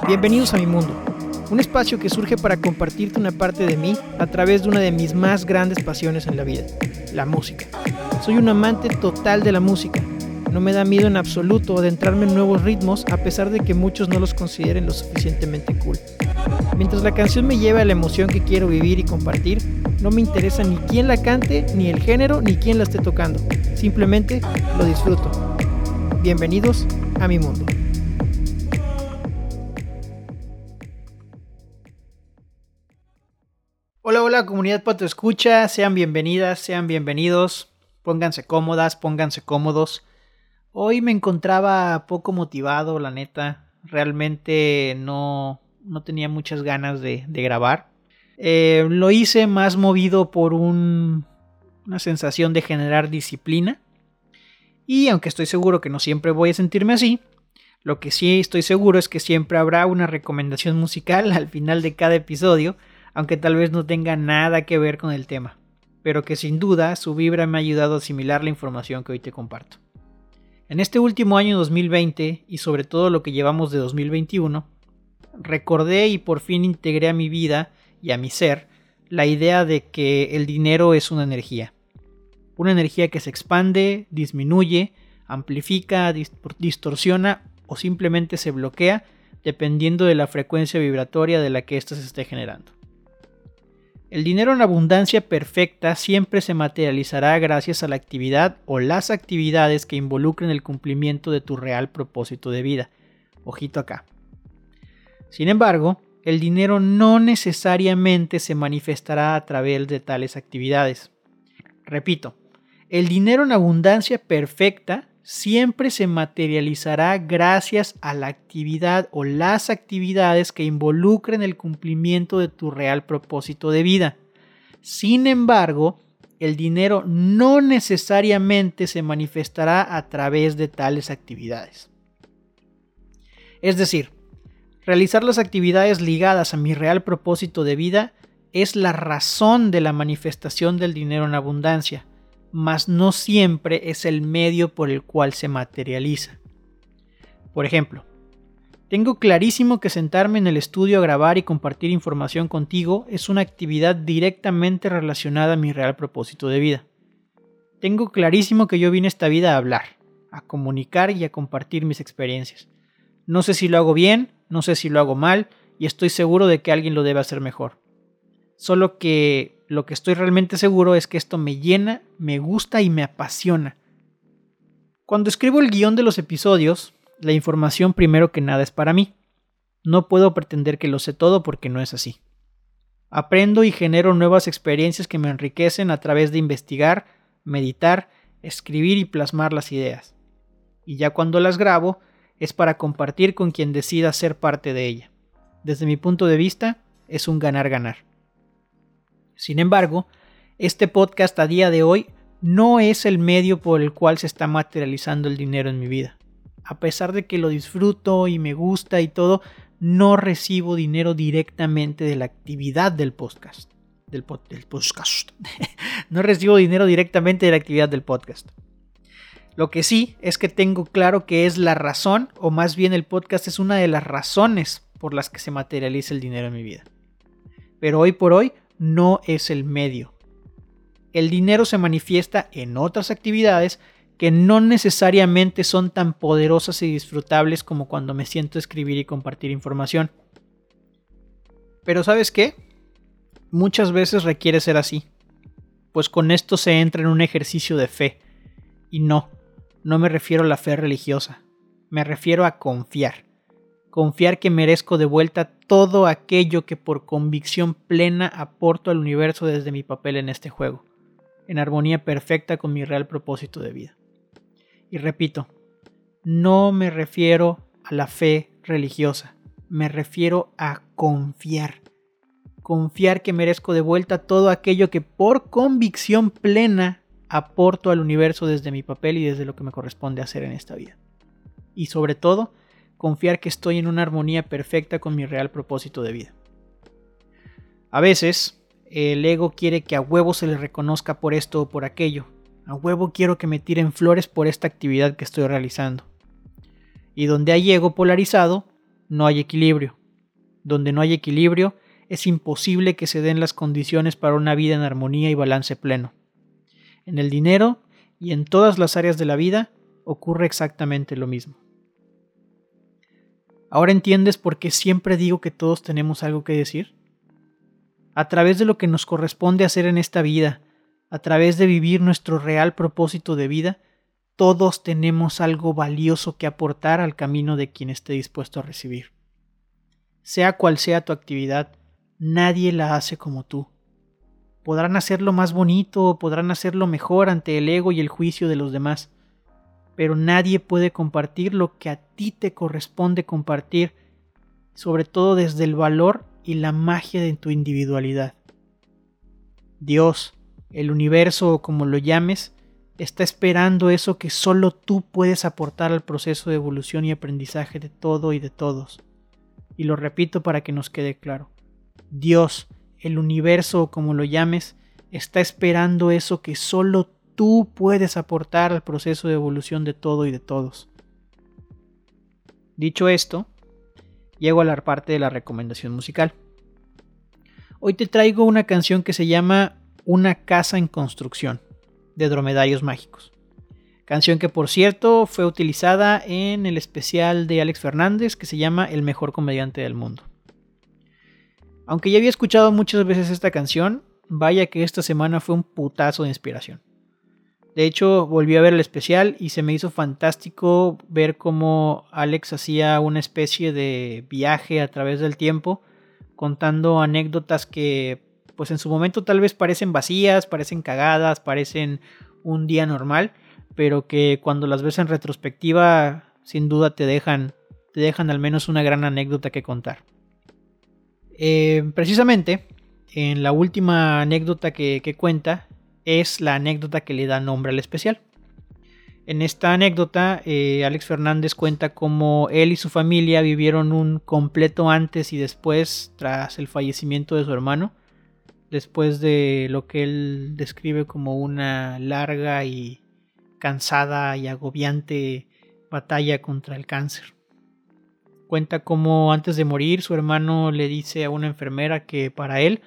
Bienvenidos a mi mundo, un espacio que surge para compartirte una parte de mí a través de una de mis más grandes pasiones en la vida, la música. Soy un amante total de la música. No me da miedo en absoluto adentrarme en nuevos ritmos a pesar de que muchos no los consideren lo suficientemente cool. Mientras la canción me lleve a la emoción que quiero vivir y compartir, no me interesa ni quién la cante, ni el género, ni quién la esté tocando. Simplemente lo disfruto. Bienvenidos a mi mundo. Hola, hola comunidad Pato Escucha, sean bienvenidas, sean bienvenidos, pónganse cómodas, pónganse cómodos. Hoy me encontraba poco motivado, la neta, realmente no, no tenía muchas ganas de, grabar. Eh, lo hice más movido por una sensación de generar disciplina. Y aunque estoy seguro que no siempre voy a sentirme así, lo que sí estoy seguro es que siempre habrá una recomendación musical al final de cada episodio, aunque tal vez no tenga nada que ver con el tema, pero que sin duda su vibra me ha ayudado a asimilar la información que hoy te comparto. En este último año 2020 y sobre todo lo que llevamos de 2021, recordé y por fin integré a mi vida y a mi ser la idea de que el dinero es una energía. Una energía que se expande, disminuye, amplifica, distorsiona o simplemente se bloquea dependiendo de la frecuencia vibratoria de la que ésta se esté generando. El dinero en abundancia perfecta siempre se materializará gracias a la actividad o las actividades que involucren el cumplimiento de tu real propósito de vida. Ojito acá. Sin embargo, el dinero no necesariamente se manifestará a través de tales actividades. Repito, el dinero en abundancia perfecta siempre se materializará gracias a la actividad o las actividades que involucren el cumplimiento de tu real propósito de vida. Sin embargo, el dinero no necesariamente se manifestará a través de tales actividades. Es decir, Realizar las actividades ligadas a mi real propósito de vida es la razón de la manifestación del dinero en abundancia, mas no siempre es el medio por el cual se materializa. Por ejemplo, tengo clarísimo que sentarme en el estudio a grabar y compartir información contigo es una actividad directamente relacionada a mi real propósito de vida. Tengo clarísimo que yo vine esta vida a hablar, a comunicar y a compartir mis experiencias. No sé si lo hago bien, no sé si lo hago mal y estoy seguro de que alguien lo debe hacer mejor. Solo que lo que estoy realmente seguro es que esto me llena, me gusta y me apasiona. Cuando escribo el guion de los episodios, la información primero que nada es para mí. No puedo pretender que lo sé todo porque no es así. Aprendo y genero nuevas experiencias que me enriquecen a través de investigar, meditar, escribir y plasmar las ideas. Y ya cuando las grabo, es para compartir con quien decida ser parte de ella. Desde mi punto de vista, es un ganar-ganar. Sin embargo, este podcast a día de hoy no es el medio por el cual se está materializando el dinero en mi vida. A pesar de que lo disfruto y me gusta y todo, no recibo dinero directamente de la actividad del podcast. No recibo dinero directamente de la actividad del podcast. Lo que sí es que tengo claro que es la razón, o más bien el podcast es una de las razones por las que se materializa el dinero en mi vida. Pero hoy por hoy no es el medio. El dinero se manifiesta en otras actividades que no necesariamente son tan poderosas y disfrutables como cuando me siento a escribir y compartir información. Pero ¿sabes qué? Muchas veces requiere ser así, pues con esto se entra en un ejercicio de fe, y no, no me refiero a la fe religiosa, me refiero a confiar. Confiar que merezco de vuelta todo aquello que por convicción plena aporto al universo desde mi papel en este juego, en armonía perfecta con mi real propósito de vida. Y repito, no me refiero a la fe religiosa, me refiero a confiar. Confiar que merezco de vuelta todo aquello que por convicción plena aporto al universo desde mi papel y desde lo que me corresponde hacer en esta vida. Y sobre todo, confiar que estoy en una armonía perfecta con mi real propósito de vida. A veces, el ego quiere que a huevo se le reconozca por esto o por aquello. A huevo quiero que me tiren flores por esta actividad que estoy realizando. Y donde hay ego polarizado, no hay equilibrio. Donde no hay equilibrio, es imposible que se den las condiciones para una vida en armonía y balance pleno. En el dinero y en todas las áreas de la vida ocurre exactamente lo mismo. ¿Ahora entiendes por qué siempre digo que todos tenemos algo que decir? A través de lo que nos corresponde hacer en esta vida, a través de vivir nuestro real propósito de vida, todos tenemos algo valioso que aportar al camino de quien esté dispuesto a recibir. Sea cual sea tu actividad, nadie la hace como tú. Podrán hacerlo más bonito o podrán hacerlo mejor ante el ego y el juicio de los demás, pero nadie puede compartir lo que a ti te corresponde compartir, sobre todo desde el valor y la magia de tu individualidad. Dios, el universo o como lo llames, está esperando eso que solo tú puedes aportar al proceso de evolución y aprendizaje de todo y de todos. Y lo repito para que nos quede claro. Dios, el universo o como lo llames, está esperando eso que solo tú puedes aportar al proceso de evolución de todo y de todos. Dicho esto, llego a la parte de la recomendación musical. Hoy te traigo una canción que se llama Una casa en construcción, de Dromedarios Mágicos. Canción que por cierto fue utilizada en el especial de Alex Fernández que se llama El mejor comediante del mundo. Aunque ya había escuchado muchas veces esta canción, vaya que esta semana fue un putazo de inspiración. De hecho, volví a ver el especial y se me hizo fantástico ver cómo Alex hacía una especie de viaje a través del tiempo, contando anécdotas que, pues en su momento tal vez parecen vacías, parecen cagadas, parecen un día normal, pero que cuando las ves en retrospectiva, sin duda te dejan, te dejan al menos una gran anécdota que contar. Eh, precisamente, en la última anécdota que, cuenta, es la anécdota que le da nombre al especial. En esta anécdota, eh, Alex Fernández cuenta cómo él y su familia vivieron un completo antes y después tras el fallecimiento de su hermano, después de lo que él describe como una larga y cansada y agobiante batalla contra el cáncer. Cuenta cómo antes de morir su hermano le dice a una enfermera que para él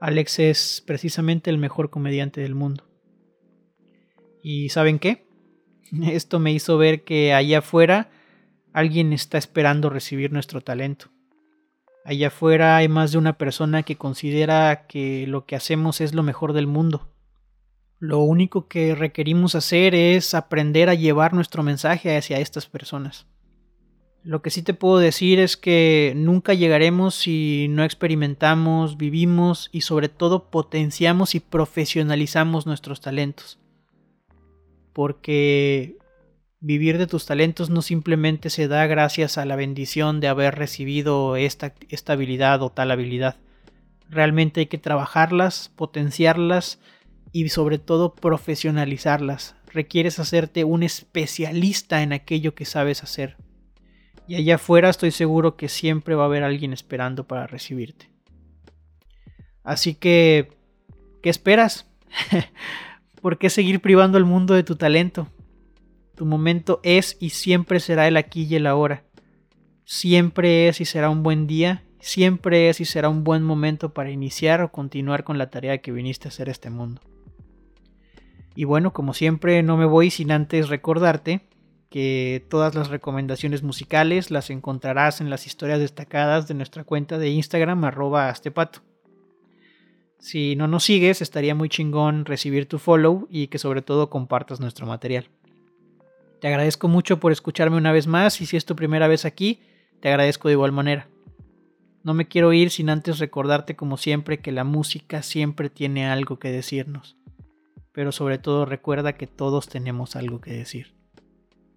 Alex es precisamente el mejor comediante del mundo. ¿Y saben qué? Esto me hizo ver que allá afuera alguien está esperando recibir nuestro talento. Allá afuera hay más de una persona que considera que lo que hacemos es lo mejor del mundo. Lo único que requerimos hacer es aprender a llevar nuestro mensaje hacia estas personas. Lo que sí te puedo decir es que nunca llegaremos si no experimentamos, vivimos y sobre todo potenciamos y profesionalizamos nuestros talentos. Porque vivir de tus talentos no simplemente se da gracias a la bendición de haber recibido esta, esta habilidad o tal habilidad. Realmente hay que trabajarlas, potenciarlas y sobre todo profesionalizarlas. Requieres hacerte un especialista en aquello que sabes hacer y allá afuera estoy seguro que siempre va a haber alguien esperando para recibirte. Así que, ¿qué esperas? ¿Por qué seguir privando al mundo de tu talento? Tu momento es y siempre será el aquí y el ahora. Siempre es y será un buen día, siempre es y será un buen momento para iniciar o continuar con la tarea que viniste a hacer este mundo. Y bueno, como siempre, no me voy sin antes recordarte que todas las recomendaciones musicales las encontrarás en las historias destacadas de nuestra cuenta de Instagram arroba astepato. Si no nos sigues, estaría muy chingón recibir tu follow y que sobre todo compartas nuestro material. Te agradezco mucho por escucharme una vez más y si es tu primera vez aquí, te agradezco de igual manera. No me quiero ir sin antes recordarte como siempre que la música siempre tiene algo que decirnos. Pero sobre todo recuerda que todos tenemos algo que decir.